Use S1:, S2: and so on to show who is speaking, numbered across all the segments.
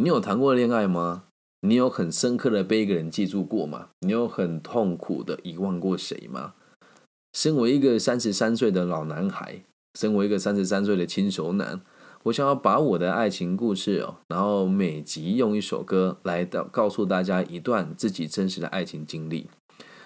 S1: 你有谈过恋爱吗？你有很深刻的被一个人记住过吗？你有很痛苦的遗忘过谁吗？身为一个三十三岁的老男孩，身为一个三十三岁的轻熟男，我想要把我的爱情故事哦，然后每集用一首歌来到告诉大家一段自己真实的爱情经历。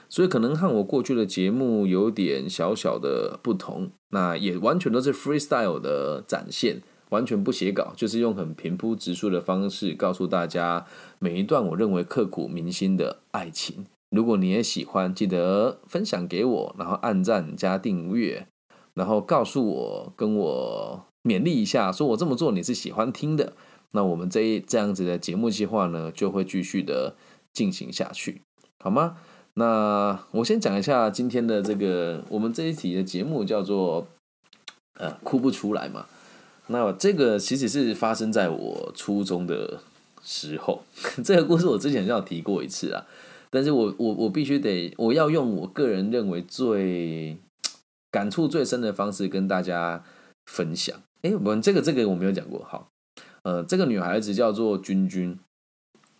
S1: 所以可能和我过去的节目有点小小的不同，那也完全都是 freestyle 的展现，完全不写稿，就是用很平铺直述的方式告诉大家每一段我认为刻骨铭心的爱情。如果你也喜欢，记得分享给我，然后按赞加订阅，然后告诉我，跟我勉励一下，说我这么做你是喜欢听的。那我们这一这样子的节目计划呢，就会继续的进行下去，好吗？那我先讲一下今天的这个，我们这一题的节目叫做“呃哭不出来”嘛。那这个其实是发生在我初中的时候，这个故事我之前就有提过一次啊。但是我我我必须得，我要用我个人认为最感触最深的方式跟大家分享。哎，我们这个这个我没有讲过，好，呃，这个女孩子叫做君君。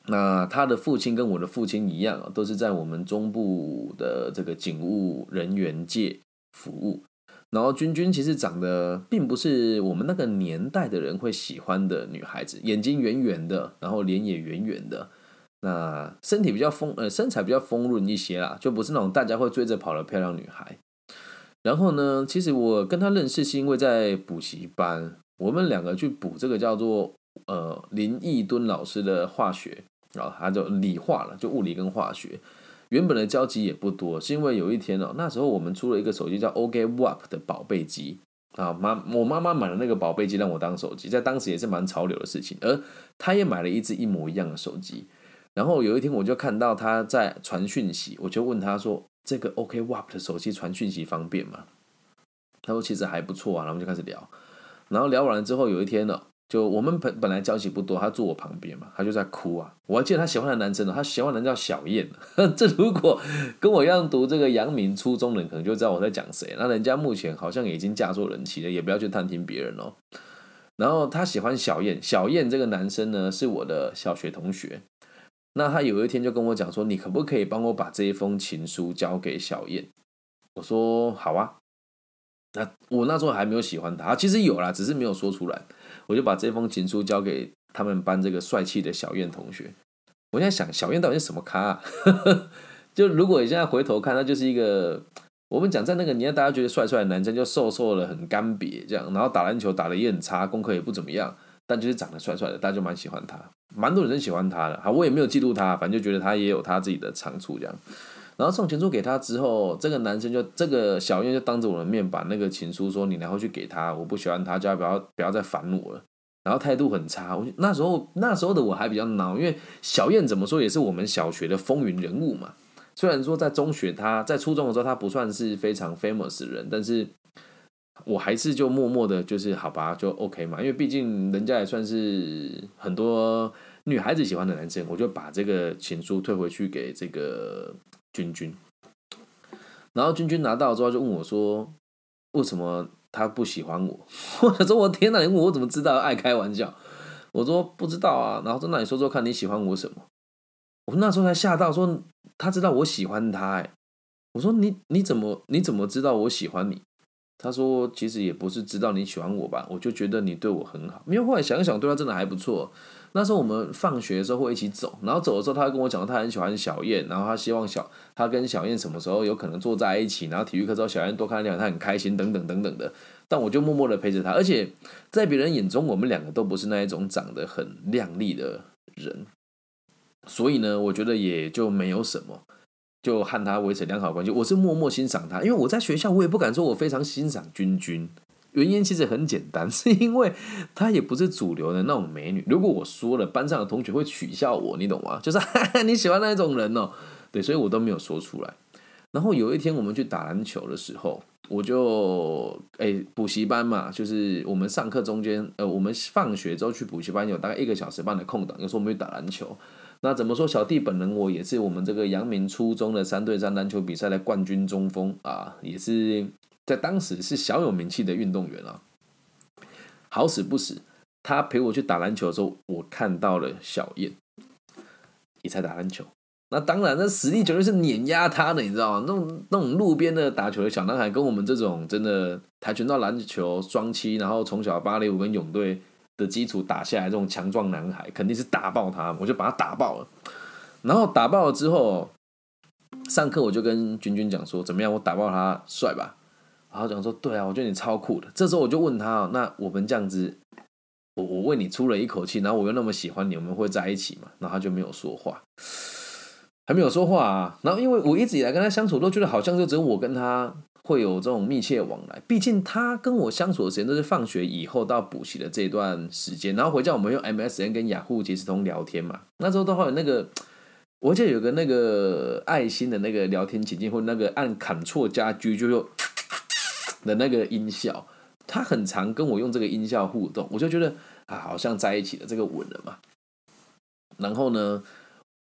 S1: 那她的父亲跟我的父亲一样，都是在我们中部的这个警务人员界服务。然后君君其实长得并不是我们那个年代的人会喜欢的女孩子，眼睛圆圆的，然后脸也圆圆的，那身体比较丰呃身材比较丰润一些啦，就不是那种大家会追着跑的漂亮女孩。然后呢，其实我跟她认识是因为在补习班，我们两个去补这个叫做呃林毅敦老师的化学。然后他就理化了，就物理跟化学，原本的交集也不多，是因为有一天哦，那时候我们出了一个手机叫 OK WAP 的宝贝机啊，妈，我妈妈买了那个宝贝机让我当手机，在当时也是蛮潮流的事情，而她也买了一只一模一样的手机，然后有一天我就看到她在传讯息，我就问她说：“这个 OK WAP 的手机传讯息方便吗？”她说：“其实还不错啊。”然后就开始聊，然后聊完了之后，有一天呢。就我们本本来交集不多，他坐我旁边嘛，他就在哭啊。我还记得他喜欢的男生呢，他喜欢的人叫小燕。这如果跟我一样读这个阳明初中的人，可能就知道我在讲谁。那人家目前好像已经嫁作人妻了，也不要去探听别人哦。然后他喜欢小燕，小燕这个男生呢是我的小学同学。那他有一天就跟我讲说：“你可不可以帮我把这一封情书交给小燕？”我说：“好啊。”那我那时候还没有喜欢他，其实有啦，只是没有说出来。我就把这封情书交给他们班这个帅气的小燕同学。我现在想，小燕到底是什么咖？就如果你现在回头看，他就是一个我们讲在那个年代大家觉得帅帅的男生，就瘦瘦的很干瘪这样，然后打篮球打的也很差，功课也不怎么样，但就是长得帅帅的，大家就蛮喜欢他，蛮多人喜欢他的。好，我也没有嫉妒他，反正就觉得他也有他自己的长处这样。然后送情书给他之后，这个男生就这个小燕就当着我的面把那个情书说：“你然后去给他，我不喜欢他，叫他不要不要再烦我了。”然后态度很差。我那时候那时候的我还比较孬，因为小燕怎么说也是我们小学的风云人物嘛。虽然说在中学他在初中的时候他不算是非常 famous 的人，但是我还是就默默的，就是好吧，就 OK 嘛。因为毕竟人家也算是很多女孩子喜欢的男生，我就把这个情书退回去给这个。君君，然后君君拿到之后就问我说：“为什么他不喜欢我？” 我说：“我天哪！你问我怎么知道？爱开玩笑。”我说：“不知道啊。”然后说：“那你说说看你喜欢我什么？”我那时候才吓到，说他知道我喜欢他。哎，我说：“你你怎么你怎么知道我喜欢你？”他说：“其实也不是知道你喜欢我吧，我就觉得你对我很好。没有后来想想，对他真的还不错。”那时候我们放学的时候会一起走，然后走的时候他跟我讲，他很喜欢小燕，然后他希望小他跟小燕什么时候有可能坐在一起，然后体育课之后小燕多看两眼，他很开心等等等等的。但我就默默的陪着他，而且在别人眼中，我们两个都不是那一种长得很靓丽的人，所以呢，我觉得也就没有什么，就和他维持良好关系。我是默默欣赏他，因为我在学校我也不敢说我非常欣赏君君。原因其实很简单，是因为她也不是主流的那种美女。如果我说了，班上的同学会取笑我，你懂吗？就是你喜欢那种人哦，对，所以我都没有说出来。然后有一天我们去打篮球的时候，我就哎补习班嘛，就是我们上课中间，呃，我们放学之后去补习班有大概一个小时半的空档，有时候我们去打篮球。那怎么说？小弟本人我也是我们这个阳明初中的三对三篮球比赛的冠军中锋啊，也是。在当时是小有名气的运动员啊，好死不死，他陪我去打篮球的时候，我看到了小燕也在打篮球。那当然，那实力绝对是碾压他的，你知道吗？那种那种路边的打球的小男孩，跟我们这种真的跆拳道、篮球双栖，然后从小芭蕾舞跟泳队的基础打下来，这种强壮男孩，肯定是打爆他。我就把他打爆了。然后打爆了之后，上课我就跟君君讲说：“怎么样？我打爆他帅吧？”然后讲说：“对啊，我觉得你超酷的。”这时候我就问他：“那我们这样子，我我为你出了一口气，然后我又那么喜欢你，我们会在一起吗？”然后他就没有说话。还没有说话啊，然后因为我一直以来跟他相处都觉得好像就只有我跟他会有这种密切往来，毕竟他跟我相处的时间都是放学以后到补习的这段时间，然后回家我们用 MSN 跟雅虎即时通聊天嘛，那时候都会有那个，我记得有个那个爱心的那个聊天情境，或那个按砍错加 G 就用的那个音效，他很常跟我用这个音效互动，我就觉得啊，好像在一起了，这个稳了嘛，然后呢？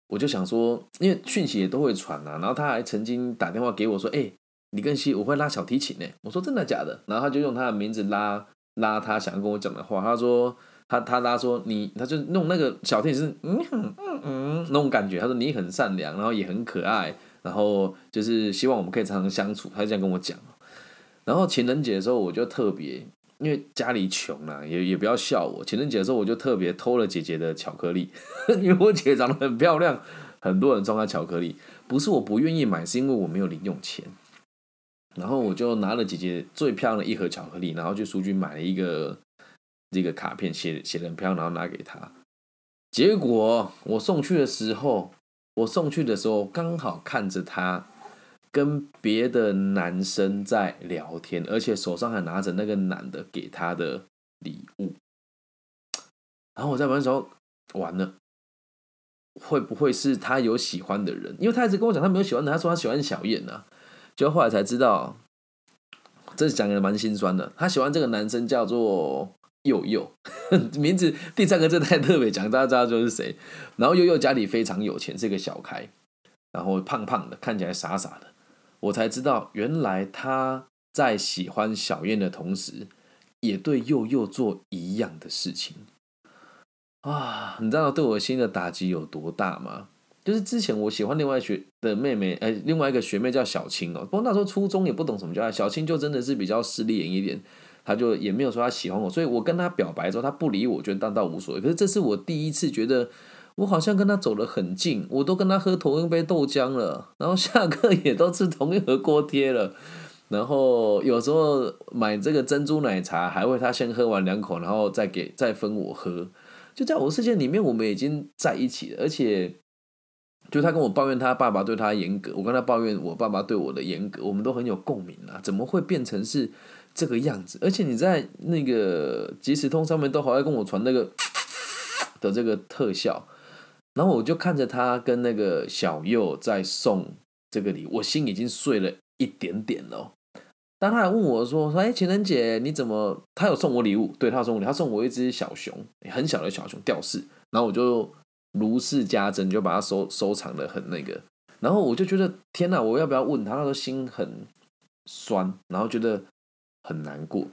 S1: 我就想说，因为讯息也都会传啊，然后他还曾经打电话给我说：“哎，李根熙，我会拉小提琴呢。”我说：“真的假的？”然后他就用他的名字拉拉他想要跟我讲的话。他说：“他他拉说你，他就弄那个小提琴是嗯嗯嗯那种感觉。他说你很善良，然后也很可爱，然后就是希望我们可以常常相处。”他就这样跟我讲。然后情人节的时候，我就特别因为家里穷啊，也也不要笑我。情人节的时候，我就特别偷了姐姐的巧克力。因为我姐长得很漂亮，很多人送她巧克力，不是我不愿意买，是因为我没有零用钱。然后我就拿了姐姐最漂亮的一盒巧克力，然后去书局买了一个这个卡片，写写的很漂亮，然后拿给她。结果我送去的时候，我送去的时候刚好看着她跟别的男生在聊天，而且手上还拿着那个男的给他的礼物。然后我在玩的时候，完了。会不会是他有喜欢的人？因为他一直跟我讲他没有喜欢的，他说他喜欢小燕呐。就后来才知道，这讲的蛮心酸的。他喜欢这个男生叫做佑佑，名字第三个字太特别，讲大家知道就是谁。然后佑佑家里非常有钱，是一个小开，然后胖胖的，看起来傻傻的。我才知道，原来他在喜欢小燕的同时，也对佑佑做一样的事情。啊，你知道对我心的打击有多大吗？就是之前我喜欢另外学的妹妹，哎，另外一个学妹叫小青哦。不过那时候初中也不懂什么叫爱，小青就真的是比较势利眼一点，她就也没有说她喜欢我，所以我跟她表白之后，她不理我，觉得当倒无所谓。可是这是我第一次觉得我好像跟他走得很近，我都跟他喝同一杯豆浆了，然后下课 也都吃同一盒锅贴了，然后有时候买这个珍珠奶茶，还会他先喝完两口，然后再给再分我喝。就在我世界里面，我们已经在一起了，而且，就他跟我抱怨他爸爸对他严格，我跟他抱怨我爸爸对我的严格，我们都很有共鸣啊！怎么会变成是这个样子？而且你在那个即时通上面都好爱跟我传那个 的这个特效，然后我就看着他跟那个小右在送这个礼，我心已经碎了一点点了。当他来问我说：“说哎，情人节你怎么？他有送我礼物，对他送我礼，他送我一只小熊，很小的小熊吊饰。然后我就如释家珍，就把它收收藏的很那个。然后我就觉得天哪，我要不要问他？那时候心很酸，然后觉得很难过。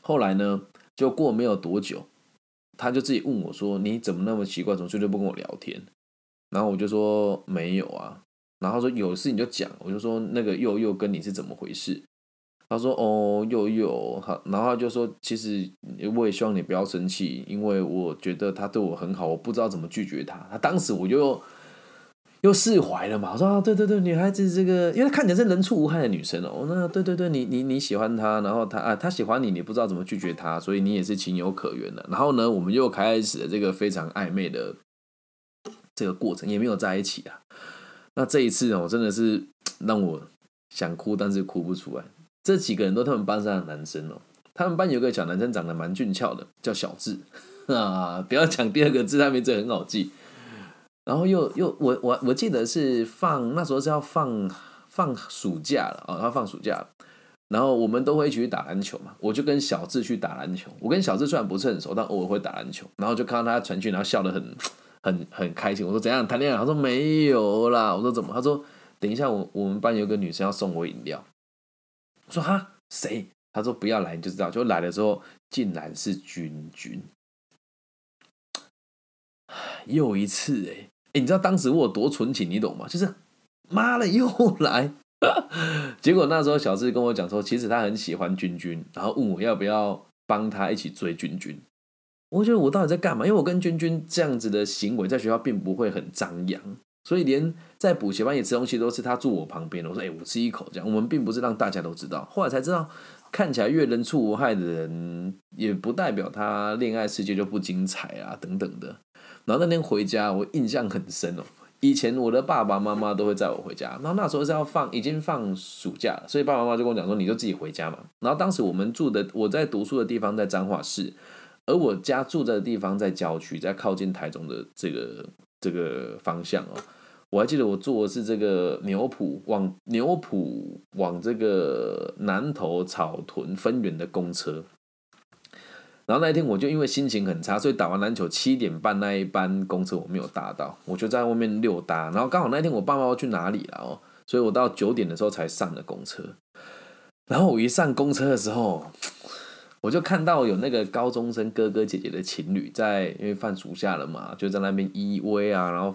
S1: 后来呢，就过没有多久，他就自己问我说：你怎么那么奇怪，怎么最近不跟我聊天？然后我就说没有啊。”然后说有事你就讲，我就说那个又又跟你是怎么回事？他说哦又又，好，然后他就说其实我也希望你不要生气，因为我觉得他对我很好，我不知道怎么拒绝他。他当时我就又释怀了嘛，我说啊对对对，女孩子这个，因为她看起来是人畜无害的女生哦，那对对对，你你你喜欢她，然后她啊她喜欢你，你不知道怎么拒绝她，所以你也是情有可原的。然后呢，我们又开始了这个非常暧昧的这个过程，也没有在一起啊。那这一次哦，真的是让我想哭，但是哭不出来。这几个人都他们班上的男生哦，他们班有个小男生长得蛮俊俏的，叫小智啊。不要讲第二个字，他名字很好记。然后又又我我我记得是放那时候是要放放暑假了啊，要放暑假。然后我们都会一起去打篮球嘛，我就跟小智去打篮球。我跟小智虽然不是很熟，但偶尔会打篮球。然后就看到他传讯，然后笑得很。很很开心，我说怎样谈恋爱？他说没有啦。我说怎么？他说等一下，我我们班有个女生要送我饮料。我说哈谁？他说不要来你就知道。就来的时候竟然是君君。又一次哎你知道当时我有多纯情，你懂吗？就是妈的又来。结果那时候小智跟我讲说，其实他很喜欢君君，然后问我要不要帮他一起追君君。我觉得我到底在干嘛？因为我跟君君这样子的行为，在学校并不会很张扬，所以连在补习班也吃东西都是他住我旁边。我说：“哎，我吃一口。”这样，我们并不是让大家都知道。后来才知道，看起来越人畜无害的人，也不代表他恋爱世界就不精彩啊，等等的。然后那天回家，我印象很深哦。以前我的爸爸妈妈都会载我回家，然后那时候是要放，已经放暑假了，所以爸爸妈妈就跟我讲说：“你就自己回家嘛。”然后当时我们住的，我在读书的地方在彰化市。而我家住的地方在郊区，在靠近台中的这个这个方向哦。我还记得我坐的是这个牛埔往牛埔往这个南投草屯分园的公车。然后那一天我就因为心情很差，所以打完篮球七点半那一班公车我没有搭到，我就在外面溜达。然后刚好那天我爸妈要去哪里了哦，所以我到九点的时候才上了公车。然后我一上公车的时候。我就看到有那个高中生哥哥姐姐的情侣在，因为放暑假了嘛，就在那边依偎啊，然后，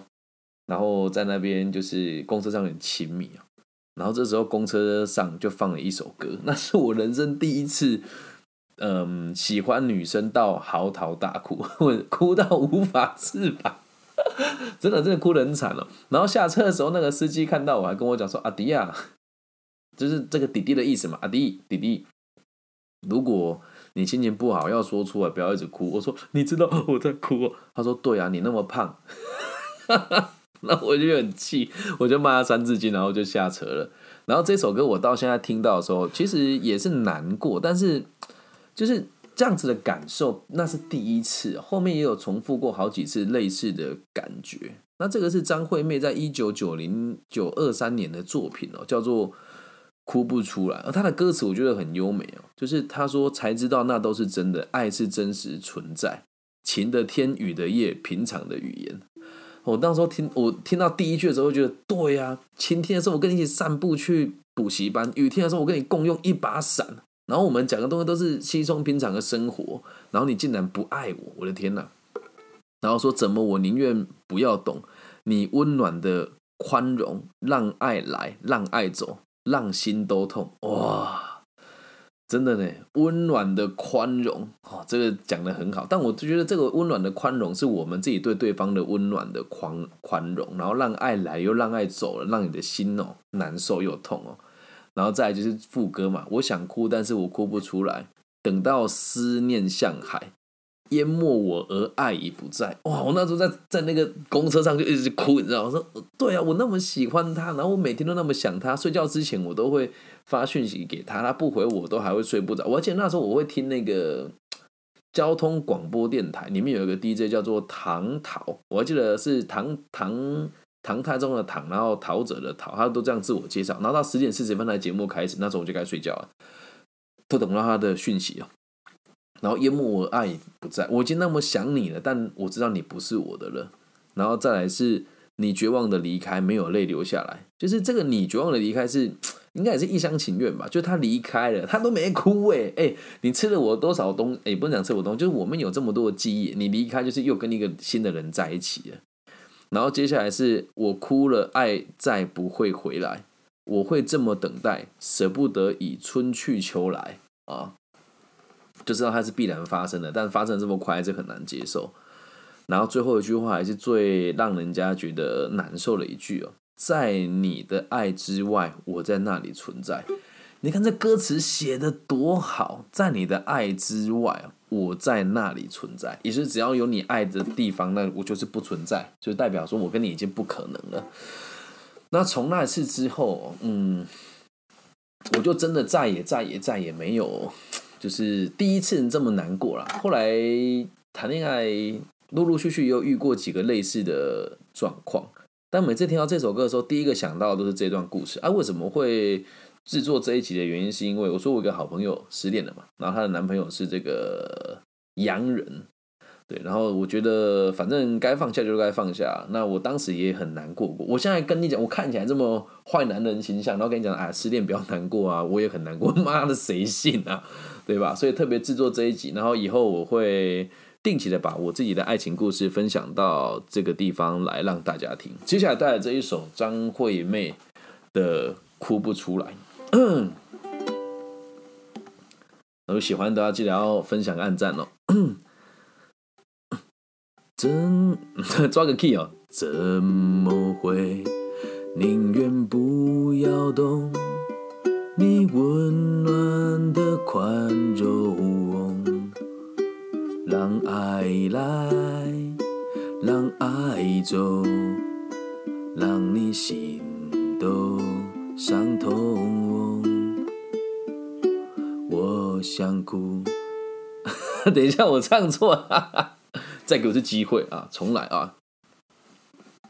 S1: 然后在那边就是公车上很亲密啊。然后这时候公车上就放了一首歌，那是我人生第一次，嗯，喜欢女生到嚎啕大哭，哭到无法自拔，真的真的哭得很惨了。然后下车的时候，那个司机看到我还跟我讲说：“阿迪呀，就是这个弟弟的意思嘛，阿迪弟弟，如果。”你心情不好要说出来，不要一直哭。我说你知道我在哭。他说对啊，你那么胖。那我就很气，我就骂他三字经，然后就下车了。然后这首歌我到现在听到的时候，其实也是难过，但是就是这样子的感受，那是第一次。后面也有重复过好几次类似的感觉。那这个是张惠妹在一九九零九二三年的作品哦，叫做。哭不出来，而他的歌词我觉得很优美哦，就是他说才知道那都是真的，爱是真实存在，晴的天，雨的夜，平常的语言。我当时候听我听到第一句的时候，觉得对呀，晴天的时候我跟你一起散步去补习班，雨天的时候我跟你共用一把伞，然后我们讲的东西都是稀松平常的生活，然后你竟然不爱我，我的天哪！然后说怎么我宁愿不要懂你温暖的宽容，让爱来，让爱走。让心都痛哇！真的呢，温暖的宽容哦，这个讲的很好。但我就觉得这个温暖的宽容是我们自己对对方的温暖的宽宽容，然后让爱来又让爱走了，让你的心哦难受又痛哦。然后再就是副歌嘛，我想哭，但是我哭不出来。等到思念像海。淹没我而爱已不在，哇！我那时候在在那个公车上就一直哭，你知道？我说对啊，我那么喜欢他，然后我每天都那么想他，睡觉之前我都会发讯息给他，他不回我都还会睡不着。而且那时候我会听那个交通广播电台，里面有一个 DJ 叫做唐陶，我还记得是唐唐唐太宗的唐，然后陶者的陶，他都这样自我介绍。然后到十点四十分来节目开始，那时候我就该睡觉了，不等到他的讯息哦。然后淹没我爱不在，我已经那么想你了，但我知道你不是我的了。然后再来是你绝望的离开，没有泪流下来，就是这个你绝望的离开是应该也是一厢情愿吧？就他离开了，他都没哭哎哎，你吃了我多少东哎，不能讲吃我东，就是我们有这么多的记忆，你离开就是又跟一个新的人在一起了。然后接下来是我哭了，爱再不会回来，我会这么等待，舍不得以春去秋来啊。就知道它是必然发生的，但发生这么快还是很难接受。然后最后一句话还是最让人家觉得难受的一句哦，在你的爱之外，我在那里存在。你看这歌词写的多好，在你的爱之外，我在那里存在，也是只要有你爱的地方，那我就是不存在，就代表说我跟你已经不可能了。那从那次之后，嗯，我就真的再也再也再也没有。就是第一次这么难过了，后来谈恋爱陆陆续续又遇过几个类似的状况，但每次听到这首歌的时候，第一个想到的都是这段故事。啊，为什么会制作这一集的原因，是因为我说我一个好朋友失恋了嘛，然后她的男朋友是这个洋人。对，然后我觉得反正该放下就该放下。那我当时也很难过过。我现在跟你讲，我看起来这么坏男人形象，然后跟你讲，啊，失恋不要难过啊，我也很难过。妈的，谁信啊？对吧？所以特别制作这一集，然后以后我会定期的把我自己的爱情故事分享到这个地方来让大家听。接下来带来这一首张惠妹的《哭不出来》，有喜欢的记得要分享、按赞哦。怎抓个 key 哦？怎么会宁愿不要懂你温暖的宽容？让爱来，让爱走，让你心都伤痛。我想哭，等一下我唱错了。再给我次机会啊！重来啊！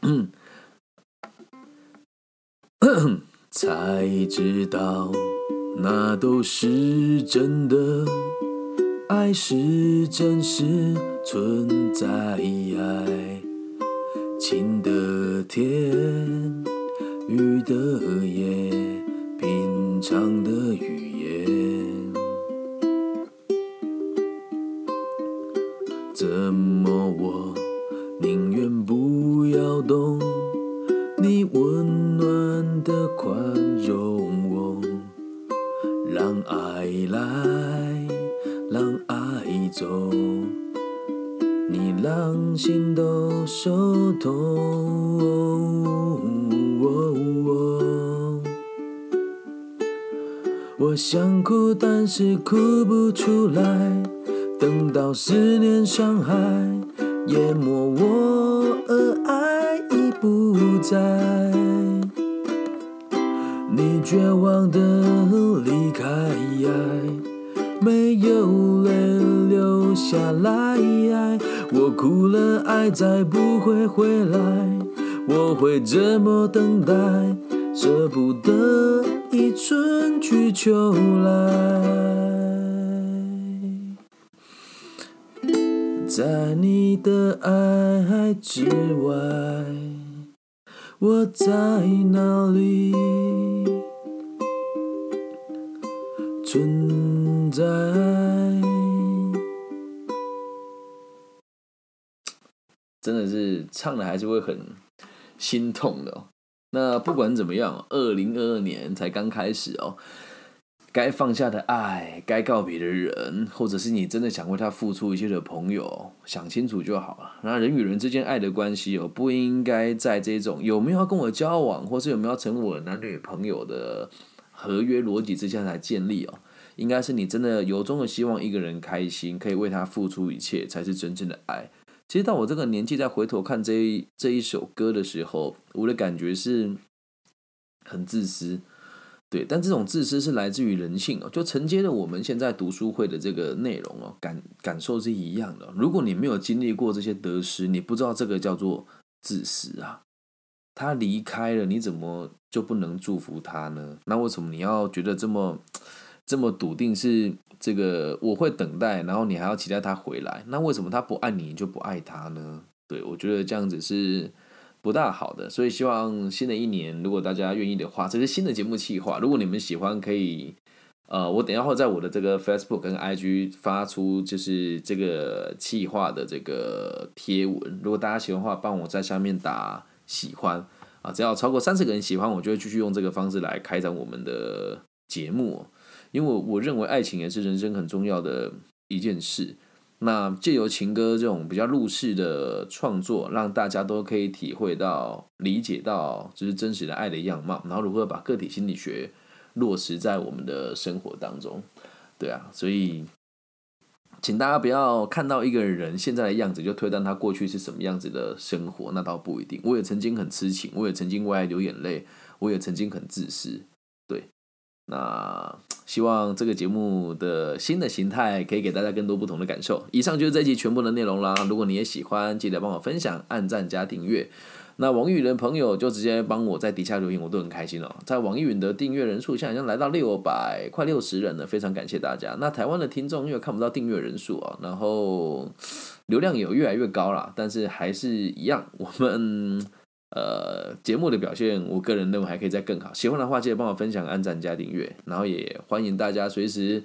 S1: 才知道那都是真的，爱是真实存在，爱情的天，雨的夜，平常的语言。爱来，让爱走，你让心都受痛。我想哭，但是哭不出来。等到思念伤害淹没我，而爱已不在，你绝望的离开，没有泪流下来。我哭了，爱再不会回来，我会怎么等待？舍不得一春去秋来。在你的爱之外，我在哪里存在？真的是唱的还是会很心痛的。那不管怎么样，二零二二年才刚开始哦。该放下的爱，该告别的人，或者是你真的想为他付出一切的朋友，想清楚就好了。那人与人之间爱的关系哦，不应该在这种有没有要跟我交往，或是有没有要成为我的男女朋友的合约逻辑之下来建立哦。应该是你真的由衷的希望一个人开心，可以为他付出一切，才是真正的爱。其实到我这个年纪再回头看这一这一首歌的时候，我的感觉是很自私。对，但这种自私是来自于人性哦，就承接了我们现在读书会的这个内容哦，感感受是一样的。如果你没有经历过这些得失，你不知道这个叫做自私啊。他离开了，你怎么就不能祝福他呢？那为什么你要觉得这么这么笃定是这个我会等待，然后你还要期待他回来？那为什么他不爱你，你就不爱他呢？对我觉得这样子是。不大好的，所以希望新的一年，如果大家愿意的话，这是新的节目企划。如果你们喜欢，可以，呃，我等一下会在我的这个 Facebook 跟 IG 发出就是这个企划的这个贴文。如果大家喜欢的话，帮我在下面打喜欢啊，只要超过三十个人喜欢，我就会继续用这个方式来开展我们的节目。因为我认为爱情也是人生很重要的一件事。那借由情歌这种比较入世的创作，让大家都可以体会到、理解到，就是真实的爱的样貌，然后如何把个体心理学落实在我们的生活当中。对啊，所以请大家不要看到一个人现在的样子就推断他过去是什么样子的生活，那倒不一定。我也曾经很痴情，我也曾经为爱流眼泪，我也曾经很自私。那希望这个节目的新的形态可以给大家更多不同的感受。以上就是这集全部的内容啦。如果你也喜欢，记得帮我分享、按赞加订阅。那网易云的朋友就直接帮我在底下留言，我都很开心哦。在网易云的订阅人数现在已经来到六百快六十人了，非常感谢大家。那台湾的听众因为看不到订阅人数啊，然后流量有越来越高了，但是还是一样，我们。呃，节目的表现，我个人认为还可以再更好。喜欢的话，记得帮我分享、按赞加订阅，然后也欢迎大家随时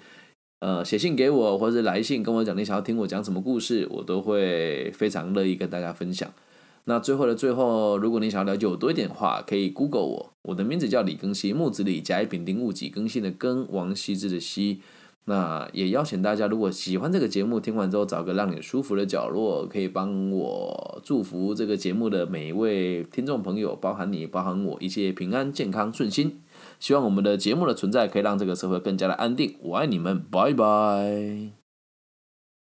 S1: 呃写信给我，或者是来信跟我讲你想要听我讲什么故事，我都会非常乐意跟大家分享。那最后的最后，如果你想要了解我多一点的话，可以 Google 我，我的名字叫李更新，木子李，甲乙丙丁戊己更新的更，王羲之的羲。那也邀请大家，如果喜欢这个节目，听完之后找个让你舒服的角落，可以帮我祝福这个节目的每一位听众朋友，包含你，包含我，一切平安、健康、顺心。希望我们的节目的存在可以让这个社会更加的安定。我爱你们，拜拜。